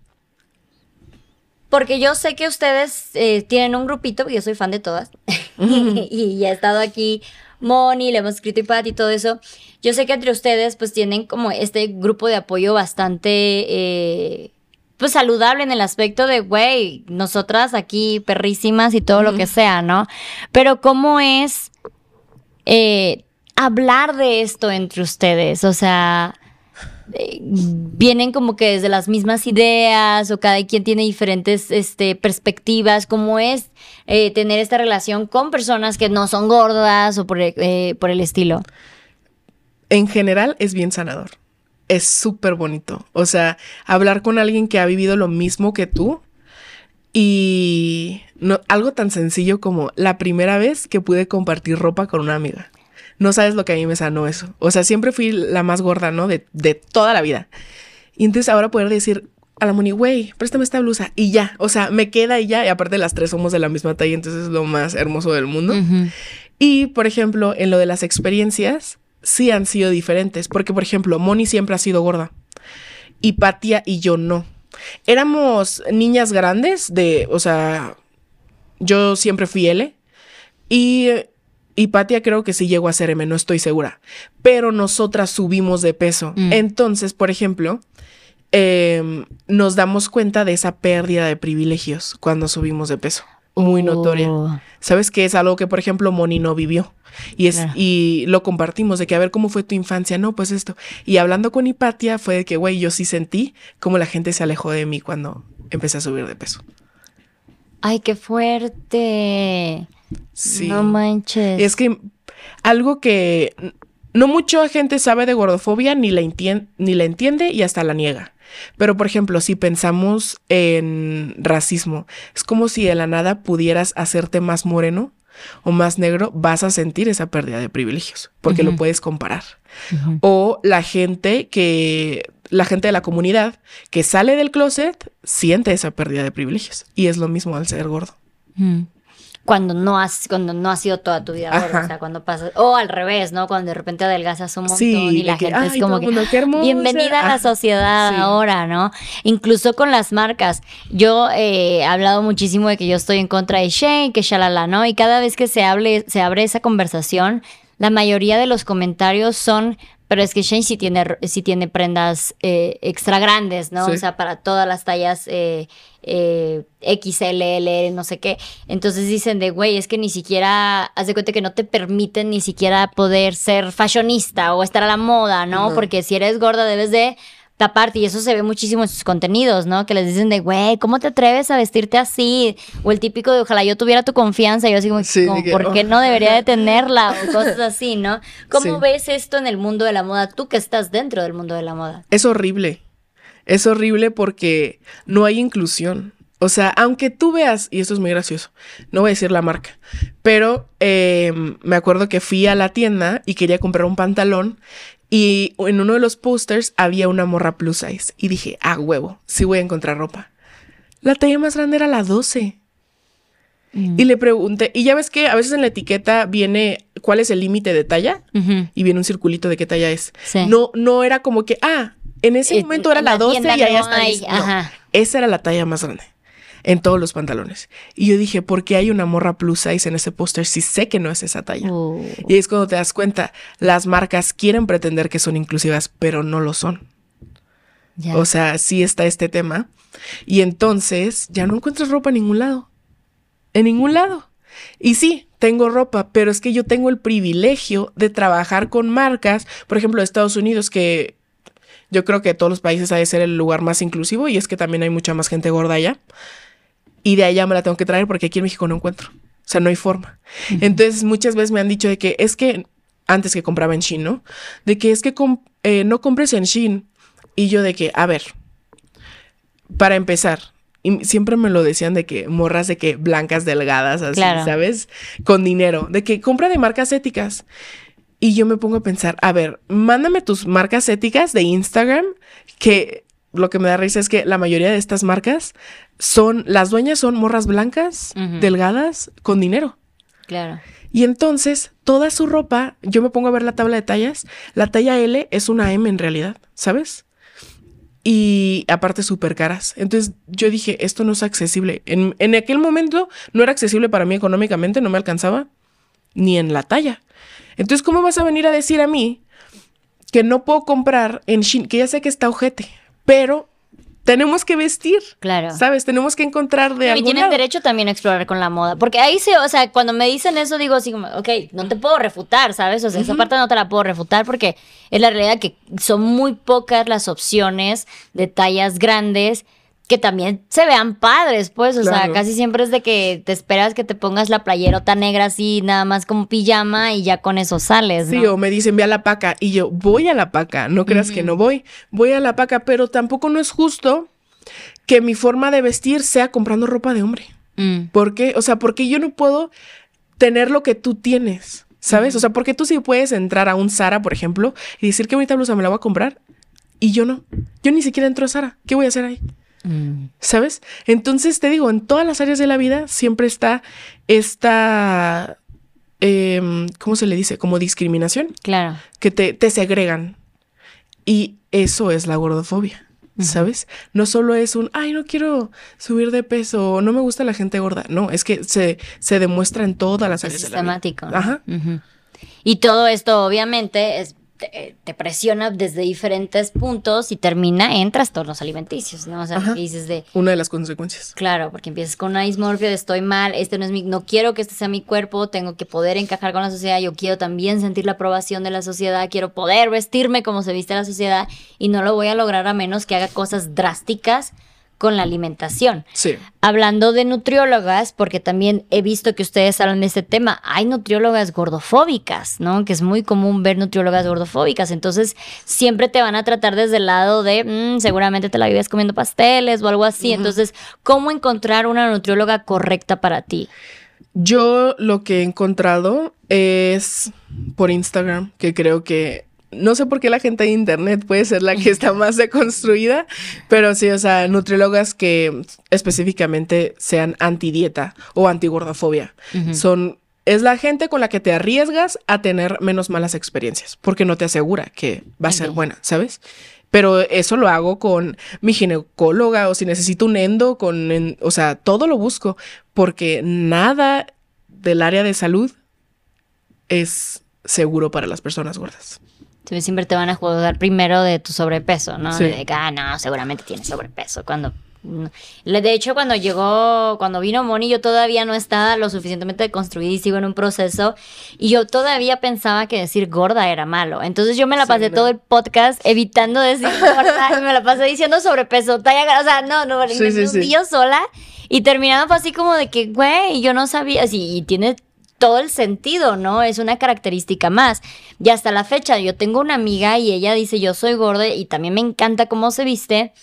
porque yo sé que ustedes eh, tienen un grupito, porque yo soy fan de todas, y ya he estado aquí, Moni, le hemos escrito y Pat y todo eso. Yo sé que entre ustedes pues tienen como este grupo de apoyo bastante... eh, pues saludable en el aspecto de, güey, nosotras aquí perrísimas y todo lo que sea, ¿no? Pero ¿cómo es eh, hablar de esto entre ustedes? O sea, vienen como que desde las mismas ideas o cada quien tiene diferentes este, perspectivas, ¿cómo es eh, tener esta relación con personas que no son gordas o por, eh, el estilo? En general es bien sanador. Es súper bonito. O sea, hablar con alguien que ha vivido lo mismo que tú y algo tan sencillo como la primera vez que pude compartir ropa con una amiga. No sabes lo que a mí me sanó eso. O sea, siempre fui la más gorda, ¿no? De, de toda la vida. Y entonces ahora poder decir a la Moni, güey, préstame esta blusa y ya. O sea, me queda y ya. Y aparte las tres somos de la misma talla, entonces es lo más hermoso del mundo. Y, por ejemplo, en lo de las experiencias, sí han sido diferentes. Porque, por ejemplo, Moni siempre ha sido gorda. Y Patia y yo no. Éramos niñas grandes de, o sea, yo siempre fui L. Y, y Patia creo que sí llegó a ser M, no estoy segura. Pero nosotras subimos de peso. Mm. Entonces, por ejemplo, em, nos damos cuenta de esa pérdida de privilegios cuando subimos de peso. Muy notoria. Oh. ¿Sabes que es algo que, por ejemplo, Moni no vivió? Y, es, y lo compartimos de que a ver cómo fue tu infancia. No, pues esto. Y hablando con Hipatia fue de que, güey, yo sí sentí como la gente se alejó de mí cuando empecé a subir de peso. Ay, qué fuerte. Sí. No manches. Es que algo que no mucha gente sabe de gordofobia ni la, ni la entiende y hasta la niega. Pero, por ejemplo, si pensamos en racismo, es como si de la nada pudieras hacerte más moreno o más negro, vas a sentir esa pérdida de privilegios, porque lo puedes comparar. O la gente que, la gente de la comunidad que sale del closet siente esa pérdida de privilegios. Y es lo mismo al ser gordo. Cuando no has, cuando no ha sido toda tu vida gorda, Ajá. o sea, cuando pasas, o al revés, ¿no? Cuando de repente adelgazas un montón Sí, y la que, gente "Ay, es como que el mundo, qué hermosa". bienvenida a la sociedad Sí. ahora, ¿no? Incluso con las marcas. Yo eh, he hablado muchísimo de que yo estoy en contra de Shane, que shalala, ¿no? Y cada vez que se hable, se abre esa conversación, la mayoría de los comentarios son pero es que Shane sí tiene, sí tiene prendas eh, extra grandes, ¿no? Sí. O sea, para todas las tallas eh, eh, XL, L, no sé qué. Entonces dicen de, güey, es que ni siquiera, haz de cuenta que no te permiten ni siquiera poder ser fashionista o estar a la moda, ¿no? No. Porque si eres gorda debes de taparte y eso se ve muchísimo en sus contenidos, ¿no? Que les dicen de, güey, ¿cómo te atreves a vestirte así? O el típico de, ojalá yo tuviera tu confianza, y yo así como, Sí, como, de que, ¿por qué oh. no debería de tenerla? O cosas así, ¿no? ¿Cómo Sí. ves esto en el mundo de la moda? Tú que estás dentro del mundo de la moda. Es horrible. Es horrible porque no hay inclusión. O sea, aunque tú veas, y esto es muy gracioso, no voy a decir la marca, pero eh, me acuerdo que fui a la tienda y quería comprar un pantalón y en uno de los posters había una morra plus size y dije, ah, huevo, sí voy a encontrar ropa. La talla más grande era la 12. Y le pregunté, y ya ves que a veces en la etiqueta viene cuál es el límite de talla y viene un circulito de qué talla es. Sí. No, no era como que, ah, en ese Eh, momento era la la 12 tienda y allá no está. No, esa era la talla más grande en todos los pantalones. Y yo dije, ¿por qué hay una morra plus size en ese póster si sé que no es esa talla? Uh, Y es cuando te das cuenta, las marcas quieren pretender que son inclusivas, pero no lo son. O sea, sí está este tema. Y entonces ya no encuentras ropa en ningún lado. En ningún lado. Y sí, tengo ropa, pero es que yo tengo el privilegio de trabajar con marcas, por ejemplo, de Estados Unidos, que yo creo que todos los países ha de ser el lugar más inclusivo y es que también hay mucha más gente gorda allá. Y de allá me la tengo que traer porque aquí en México no encuentro. O sea, no hay forma. Entonces, muchas veces me han dicho de que es que, antes que compraba en Shein, ¿no? De que es que eh, no compres en Shein. Y yo de que, a ver, para empezar, y siempre me lo decían de que morras de que blancas, delgadas, así, Claro. ¿sabes? Con dinero, de que compra de marcas éticas. Y yo me pongo a pensar, a ver, mándame tus marcas éticas de Instagram, que lo que me da risa es que la mayoría de estas marcas son, las dueñas son morras blancas, delgadas, con dinero. claro. Y entonces, toda su ropa, yo me pongo a ver la tabla de tallas, la talla L es una M en realidad, ¿sabes? Y aparte súper caras. Entonces yo dije, esto no es accesible. En, en aquel momento no era accesible para mí económicamente, no me alcanzaba ni en la talla. Entonces, ¿cómo vas a venir a decir a mí que no puedo comprar en Shein, que ya sé que está ojete, pero tenemos que vestir, Claro. ¿sabes? Tenemos que encontrar de y algún tienen lado. derecho también a explorar con la moda. Porque ahí sí, o sea, cuando me dicen eso, digo así como, ok, no te puedo refutar, ¿sabes? O sea, esa parte no te la puedo refutar porque es la realidad que son muy pocas las opciones de tallas grandes que también se vean padres, pues. O sea, casi siempre es de que te esperas que te pongas la playerota negra así, nada más como pijama y ya con eso sales, Sí, ¿no? o me dicen, ve a la paca. Y yo, voy a la paca. No creas que no voy. Voy a la paca, pero tampoco no es justo que mi forma de vestir sea comprando ropa de hombre. Mm, ¿Por qué? O sea, porque yo no puedo tener lo que tú tienes, ¿sabes? O sea, porque tú sí puedes entrar a un Zara, por ejemplo, y decir que bonita blusa me la voy a comprar. Y yo no. Yo ni siquiera entro a Zara. ¿Qué voy a hacer ahí? Mm. ¿Sabes? Entonces te digo, en todas las áreas de la vida siempre está esta, em, ¿cómo se le dice? Como discriminación Claro. que te, te segregan. Y eso es la gordofobia, ¿sabes? No solo es un, ay, no quiero subir de peso, o no me gusta la gente gorda. No, es que se, se demuestra en todas las Es áreas de la vida. sistemático. Ajá. Y todo esto, obviamente, es- te, te presiona desde diferentes puntos y termina en trastornos alimenticios, ¿no? O sea, Ajá. que dices de, Una de las consecuencias. claro, porque empiezas con una dismorfia de estoy mal, este no es mi, no quiero que este sea mi cuerpo, tengo que poder encajar con la sociedad, yo quiero también sentir la aprobación de la sociedad, quiero poder vestirme como se viste la sociedad y no lo voy a lograr a menos que haga cosas drásticas con la alimentación. Sí. Hablando de nutriólogas, porque también he visto que ustedes hablan de este tema, hay nutriólogas gordofóbicas, ¿no? Que es muy común ver nutriólogas gordofóbicas. Entonces, siempre te van a tratar desde el lado de, "Mm, seguramente te la vives comiendo pasteles o algo así. Entonces, ¿cómo encontrar una nutrióloga correcta para ti? Yo lo que he encontrado es por Instagram, que creo que no sé por qué la gente de internet puede ser la que está más deconstruida, pero sí, o sea, nutriólogas que específicamente sean antidieta o antigordofobia. Son es la gente con la que te arriesgas a tener menos malas experiencias, porque no te asegura que va a ser buena, ¿sabes? Pero eso lo hago con mi ginecóloga o si necesito un endo, con, en- o sea, todo lo busco, porque nada del área de salud es seguro para las personas gordas. Siempre te van a juzgar primero de tu sobrepeso, ¿no? Sí. De que, ah, no, seguramente tienes sobrepeso, cuando De hecho, cuando llegó, cuando vino Moni, yo todavía no estaba lo suficientemente construida y sigo en un proceso. Y yo todavía pensaba que decir gorda era malo. Entonces yo me la pasé todo el podcast evitando decir gorda y me la pasé diciendo sobrepeso, talla, o sea, no, no, Sí, me sí, sola. Y terminando fue así como de que, güey, yo no sabía, así, y tiene todo el sentido, ¿no? Es una característica más. Y hasta la fecha, yo tengo una amiga y ella dice, yo soy gorda y también me encanta cómo se viste.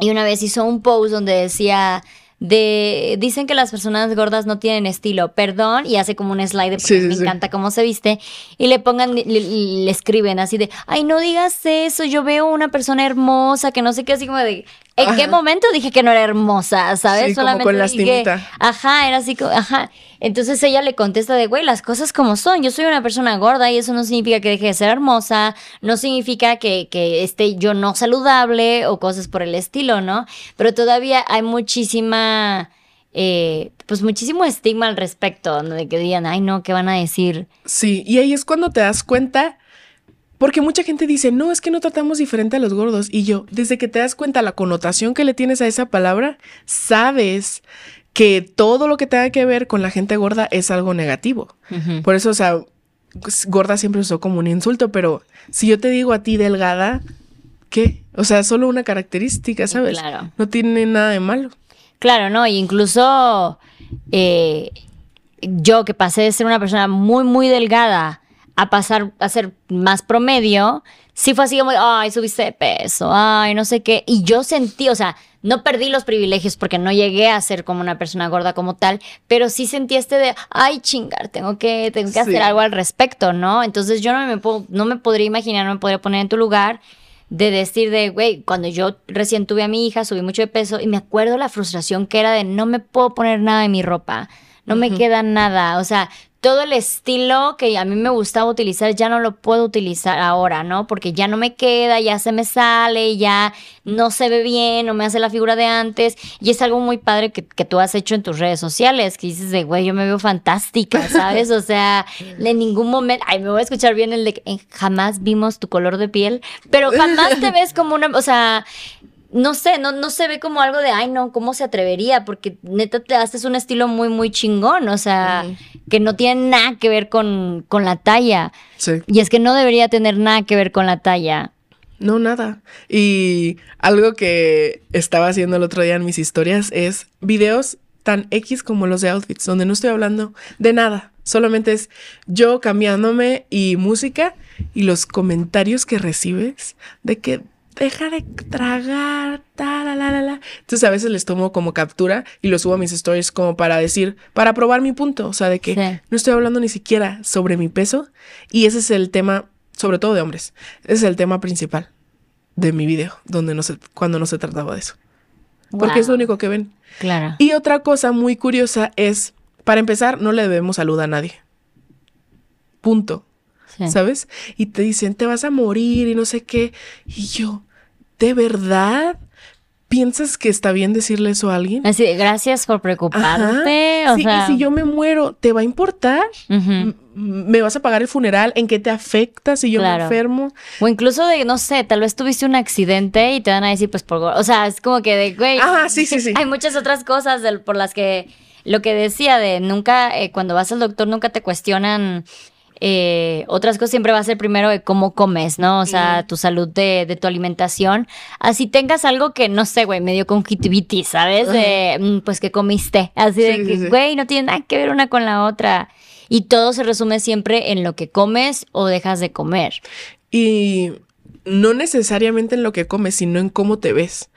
Y una vez hizo un post donde decía de dicen que las personas gordas no tienen estilo, perdón, y hace como un slide Sí, sí, me sí. encanta cómo se viste y le pongan le, le escriben así de, "Ay, no digas eso, yo veo una persona hermosa que no sé qué así como de ¿En qué momento dije que no era hermosa, sabes? Sí, como con dije. Ajá, era así como, ajá. Entonces ella le contesta de, güey, las cosas como son. Yo soy una persona gorda y eso no significa que deje de ser hermosa, no significa que, que esté yo no saludable o cosas por el estilo, ¿no? Pero todavía hay muchísima, eh, pues muchísimo estigma al respecto. De que digan, ay, no, ¿qué van a decir? Sí, y ahí es cuando te das cuenta, porque mucha gente dice, no, es que no tratamos diferente a los gordos. Y yo, desde que te das cuenta la connotación que le tienes a esa palabra, sabes que todo lo que tenga que ver con la gente gorda es algo negativo. Por eso, o sea, pues, gorda siempre usó como un insulto, pero si yo te digo a ti delgada, ¿qué? O sea, solo una característica, ¿sabes? claro. No tiene nada de malo. Claro, no, y incluso eh, yo que pasé de ser una persona muy, muy delgada a pasar a ser más promedio, sí fue así como, ay, subiste de peso, ay, no sé qué. Y yo sentí, o sea, no perdí los privilegios porque no llegué a ser como una persona gorda como tal, pero sí sentí este de, ay, chingar, tengo que, tengo que Sí. hacer algo al respecto, ¿no? Entonces yo no me, puedo- no me podría imaginar, no me podría poner en tu lugar de decir de, güey, cuando yo recién tuve a mi hija, subí mucho de peso y me acuerdo la frustración que era de no me puedo poner nada en mi ropa, no me queda nada, o sea, todo el estilo que a mí me gustaba utilizar ya no lo puedo utilizar ahora, ¿no? Porque ya no me queda, ya se me sale, ya no se ve bien, no me hace la figura de antes. Y es algo muy padre que, que tú has hecho en tus redes sociales, que dices de, güey, yo me veo fantástica, ¿sabes? O sea, en ningún momento, ay, me voy a escuchar bien el de eh, jamás vimos tu color de piel, pero jamás te ves como una, o sea, no sé, no, no se ve como algo de, ay, no, ¿cómo se atrevería? Porque neta te haces un estilo muy, muy chingón, o sea, que no tiene nada que ver con, con la talla. Sí. Y es que no debería tener nada que ver con la talla. No, nada. Y algo que estaba haciendo el otro día en mis historias es videos tan X como los de outfits, donde no estoy hablando de nada. Solamente es yo cambiándome y música y los comentarios que recibes de que deja de tragar, ta, la, la, la, la. Entonces a veces les tomo como captura y lo subo a mis stories como para decir, para probar mi punto. O sea, de que Sí. no estoy hablando ni siquiera sobre mi peso y ese es el tema, sobre todo de hombres, ese es el tema principal de mi video, donde no se, cuando no se trataba de eso. Porque es lo único que ven. Claro. Y otra cosa muy curiosa es, para empezar, no le debemos salud a nadie. Punto. Sí. ¿Sabes? Y te dicen, te vas a morir y no sé qué. Y yo, ¿de verdad piensas que está bien decirle eso a alguien? Así de, gracias por preocuparte. O Sí, sea, y si yo me muero, ¿te va a importar? ¿Me vas a pagar el funeral? ¿En qué te afecta si yo Claro. me enfermo? O incluso de, no sé, tal vez tuviste un accidente y te van a decir, pues por... O sea, es como que de, güey... Ajá, sí, sí, sí. Hay muchas otras cosas del- por las que... Lo que decía de nunca, eh, cuando vas al doctor, nunca te cuestionan eh, otras cosas, siempre va a ser primero de cómo comes, ¿no? O sea, tu salud de, de tu alimentación. Así tengas algo que, no sé, güey, medio conjuntivitis, ¿sabes? Mm, pues que comiste. Así de que, sí, sí. güey, no tiene nada que ver una con la otra. Y todo se resume siempre en lo que comes o dejas de comer. Y no necesariamente en lo que comes, sino en cómo te ves.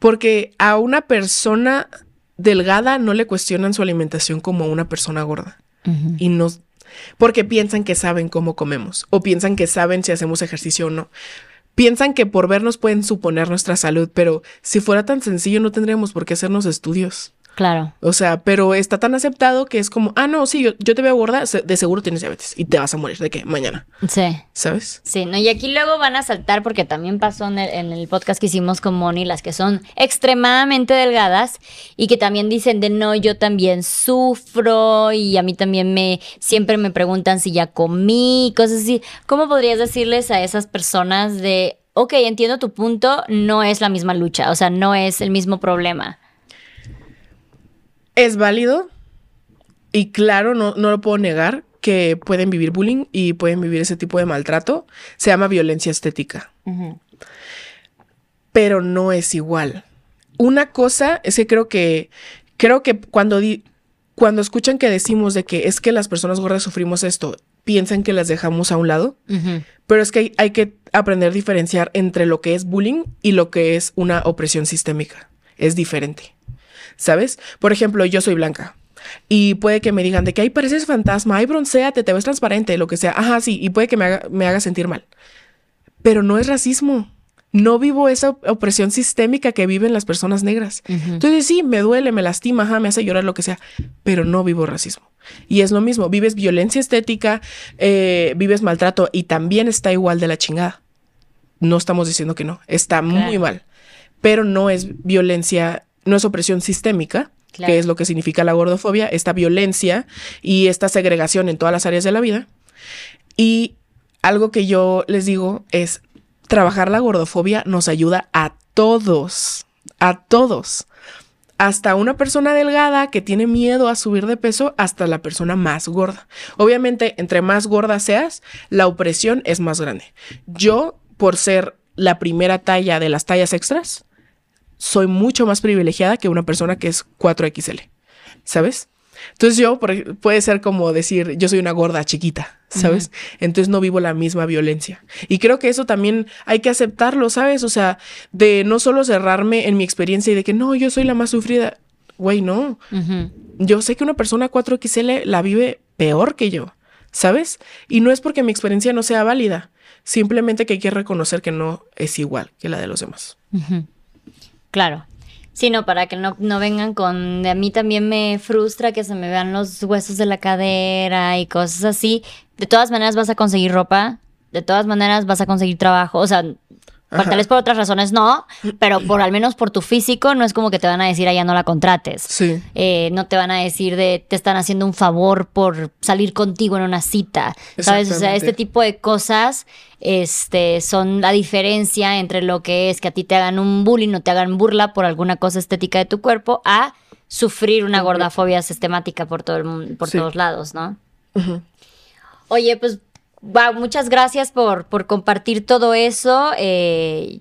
Porque a una persona delgada no le cuestionan su alimentación como a una persona gorda. Y no. Porque piensan que saben cómo comemos. O piensan que saben si hacemos ejercicio o no. Piensan que por vernos pueden suponer nuestra salud, pero si fuera tan sencillo no tendríamos por qué hacernos estudios. Claro. O sea, pero está tan aceptado que es como, ah, no, sí, yo, yo te veo gorda, de seguro tienes diabetes y te vas a morir de qué mañana, Sí. ¿sabes? Sí, no, y aquí luego van a saltar porque también pasó en el, en el podcast que hicimos con Moni, las que son extremadamente delgadas y que también dicen de no, yo también sufro y a mí también me, siempre me preguntan si ya comí, cosas así. ¿Cómo podrías decirles a esas personas de, ok, entiendo tu punto, no es la misma lucha, o sea, no es el mismo problema. Es válido y claro, no, no lo puedo negar que pueden vivir bullying y pueden vivir ese tipo de maltrato. Se llama violencia estética. Pero no es igual. Una cosa es que creo que creo que cuando di- cuando escuchan que decimos de que es que las personas gordas sufrimos esto, piensan que las dejamos a un lado. Pero es que hay, hay que aprender a diferenciar entre lo que es bullying y lo que es una opresión sistémica. Es diferente. ¿Sabes? Por ejemplo, yo soy blanca. Y puede que me digan de que ahí pareces fantasma, ay, bronceate, te ves transparente, lo que sea. Ajá, sí, y puede que me haga, me haga sentir mal. Pero no es racismo. No vivo esa op- opresión sistémica que viven las personas negras. Entonces sí, me duele, me lastima, ajá, me hace llorar, lo que sea, pero no vivo racismo. Y es lo mismo, vives violencia estética, eh, vives maltrato y también está igual de la chingada. No estamos diciendo que no, está muy mal, pero no es violencia, no es opresión sistémica, Claro. que es lo que significa la gordofobia, esta violencia y esta segregación en todas las áreas de la vida. Y algo que yo les digo es, trabajar la gordofobia nos ayuda a todos, a todos. Hasta una persona delgada que tiene miedo a subir de peso, hasta la persona más gorda. Obviamente, entre más gorda seas, la opresión es más grande. Yo, por ser la primera talla de las tallas extras, soy mucho más privilegiada que una persona que es 4XL, ¿sabes? Entonces yo, por puede ser como decir, yo soy una gorda chiquita, ¿sabes? Entonces no vivo la misma violencia. Y creo que eso también hay que aceptarlo, ¿sabes? O sea, de no solo cerrarme en mi experiencia y de que no, yo soy la más sufrida. Güey, no. Yo sé que una persona 4XL la vive peor que yo, ¿sabes? Y no es porque mi experiencia no sea válida, simplemente que hay que reconocer que no es igual que la de los demás. Claro. Sí, no, para que no, no vengan con... A mí también me frustra que se me vean los huesos de la cadera y cosas así. De todas maneras vas a conseguir ropa, de todas maneras vas a conseguir trabajo, o sea... Tal vez por otras razones no, pero por al menos por tu físico no es como que te van a decir, allá no la contrates. Sí. Eh, no te van a decir de te están haciendo un favor por salir contigo en una cita. ¿Sabes? O sea, este tipo de cosas este, son la diferencia entre lo que es que a ti te hagan un bullying o te hagan burla por alguna cosa estética de tu cuerpo a sufrir una gordafobia sistemática por todo el por Sí. todos lados, ¿no? Oye, pues wow, muchas gracias por, por compartir todo eso. eh,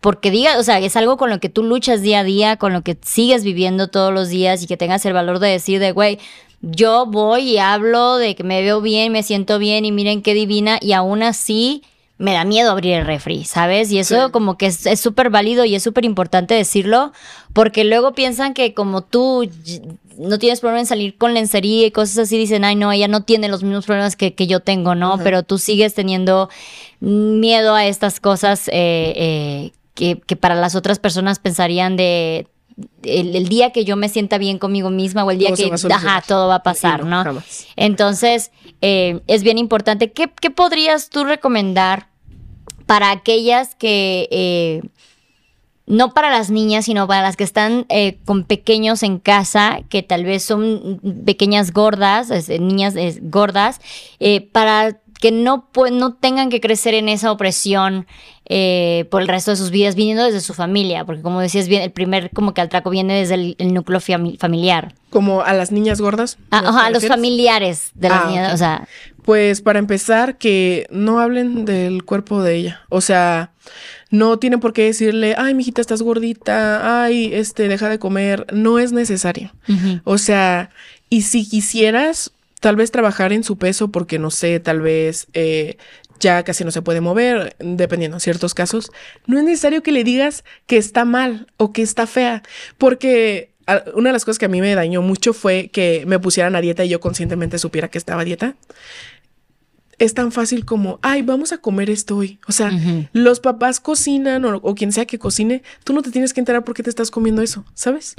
porque diga, o sea, es algo con lo que tú luchas día a día, con lo que sigues viviendo todos los días y que tengas el valor de decir de, güey, yo voy y hablo de que me veo bien, me siento bien y miren qué divina y aún así me da miedo abrir el refri, ¿sabes? Y eso Sí. como que es súper válido y es súper importante decirlo porque luego piensan que como tú no tienes problema en salir con lencería y cosas así, dicen, ay, no, ella no tiene los mismos problemas que, que yo tengo, ¿no? Pero tú sigues teniendo miedo a estas cosas eh, eh, que, que para las otras personas pensarían de... El, el día que yo me sienta bien conmigo misma o el día que ajá, todo va a pasar, no. Entonces, eh, es bien importante. ¿Qué, qué podrías tú recomendar para aquellas que, eh, no para las niñas, sino para las que están eh, con pequeños en casa, que tal vez son pequeñas gordas, es, eh, niñas gordas, eh, para que no, no tengan que crecer en esa opresión eh, por el resto de sus vidas, viniendo desde su familia, porque como decías bien, el primer como que atraco viene desde el, el núcleo fami- familiar. Como a las niñas gordas. Ah, ¿te ajá, a los familiares de las Ah, niñas, o sea, Pues para empezar, que no hablen del cuerpo de ella. O sea, no tienen por qué decirle, ay, mijita, estás gordita, ay, este, deja de comer. No es necesario. O sea, y si quisieras, tal vez trabajar en su peso, porque no sé, tal vez eh, ya casi no se puede mover, dependiendo de ciertos casos, no es necesario que le digas que está mal o que está fea, porque ah, una de las cosas que a mí me dañó mucho fue que me pusieran a dieta y yo conscientemente supiera que estaba a dieta. Es tan fácil como, ay, vamos a comer esto hoy. O sea, los papás cocinan o, o quien sea que cocine, tú no te tienes que enterar por qué te estás comiendo eso, ¿sabes?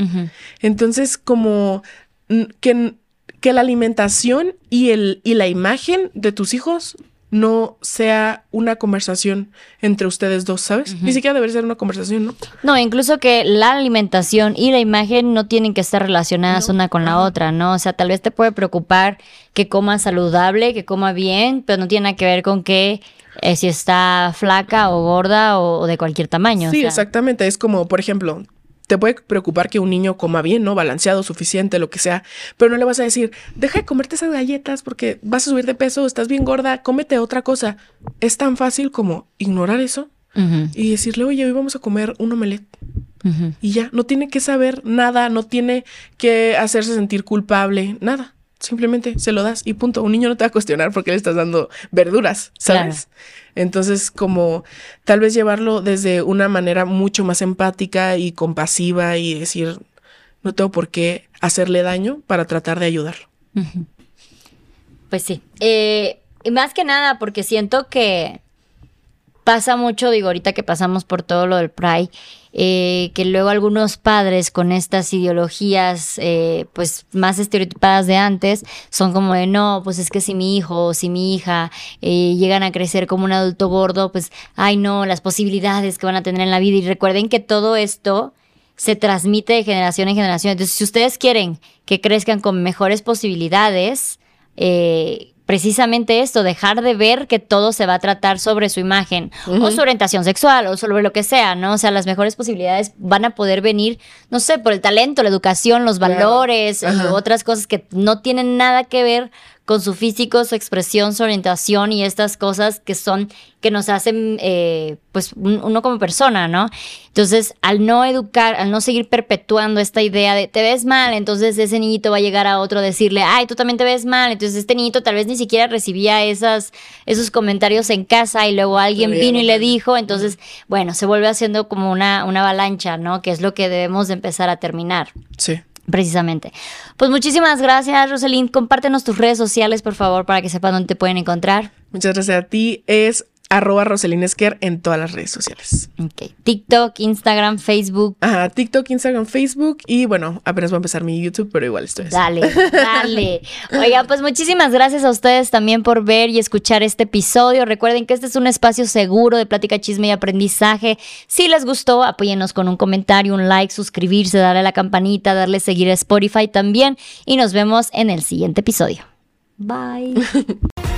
Entonces, como mm, que, que la alimentación y, el, y la imagen de tus hijos no sea una conversación entre ustedes dos, ¿sabes? Ni siquiera debería ser una conversación, ¿no? No, incluso que la alimentación y la imagen no tienen que estar relacionadas una con la otra, ¿no? O sea, tal vez te puede preocupar que coma saludable, que coma bien, pero no tiene nada que ver con que eh, si está flaca o gorda o, de cualquier tamaño. Sí, exactamente. Es como, por ejemplo, te puede preocupar que un niño coma bien, ¿no? Balanceado, suficiente, lo que sea, pero no le vas a decir, deja de comerte esas galletas porque vas a subir de peso, estás bien gorda, cómete otra cosa. Es tan fácil como ignorar eso y decirle, oye, hoy vamos a comer un omelette. Y ya, no tiene que saber nada, no tiene que hacerse sentir culpable, nada. Simplemente se lo das y punto. Un niño no te va a cuestionar porque le estás dando verduras, ¿sabes? Entonces, como tal vez llevarlo desde una manera mucho más empática y compasiva y decir, no tengo por qué hacerle daño para tratar de ayudarlo. Pues sí. Eh, y más que nada, porque siento que pasa mucho, digo, ahorita que pasamos por todo lo del Pride, eh, que luego algunos padres con estas ideologías eh, pues más estereotipadas de antes son como de no, pues es que si mi hijo o si mi hija eh, llegan a crecer como un adulto gordo, pues ay no, las posibilidades que van a tener en la vida y recuerden que todo esto se transmite de generación en generación. Entonces, si ustedes quieren que crezcan con mejores posibilidades, eh, precisamente esto, dejar de ver que todo se va a tratar sobre su imagen o su orientación sexual o sobre lo que sea, ¿no? O sea, las mejores posibilidades van a poder venir, no sé, por el talento, la educación, los valores, otras cosas que no tienen nada que ver con su físico, su expresión, su orientación y estas cosas que son, que nos hacen, eh, pues, uno como persona, ¿no? Entonces, al no educar, al no seguir perpetuando esta idea de te ves mal, entonces ese niñito va a llegar a otro a decirle, ay, tú también te ves mal. Entonces, este niñito tal vez ni siquiera recibía esas, esos comentarios en casa y luego alguien vino y le dijo. Entonces, bueno, se vuelve haciendo como una, una avalancha, ¿no? Que es lo que debemos de empezar a terminar. Sí. Precisamente. Pues muchísimas gracias, Rosalind. Compártenos tus redes sociales, por favor, para que sepan dónde te pueden encontrar. Muchas gracias a ti. Es arroba Roselinesker en todas las redes sociales. Ok. TikTok, Instagram, Facebook. Ajá, TikTok, Instagram, Facebook y bueno, apenas va a empezar mi YouTube, pero igual estoy. Dale, dale. Oiga, pues muchísimas gracias a ustedes también por ver y escuchar este episodio. Recuerden que este es un espacio seguro de plática, chisme y aprendizaje. Si les gustó, apóyennos con un comentario, un like, suscribirse, darle a la campanita, darle seguir a Spotify también y nos vemos en el siguiente episodio. Bye.